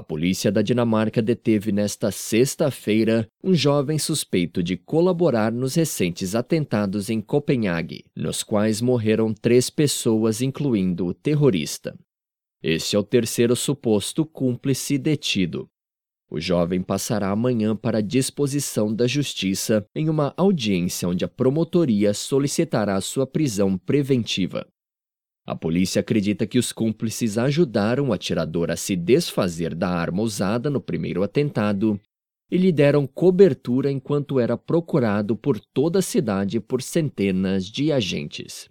polícia da Dinamarca deteve nesta sexta-feira um jovem suspeito de colaborar nos recentes atentados em Copenhague, nos quais morreram três pessoas, incluindo o terrorista. Este é o terceiro suposto cúmplice detido. O jovem passará amanhã para a disposição da Justiça em uma audiência onde a promotoria solicitará sua prisão preventiva. A polícia acredita que os cúmplices ajudaram o atirador a se desfazer da arma usada no primeiro atentado e lhe deram cobertura enquanto era procurado por toda a cidade por centenas de agentes.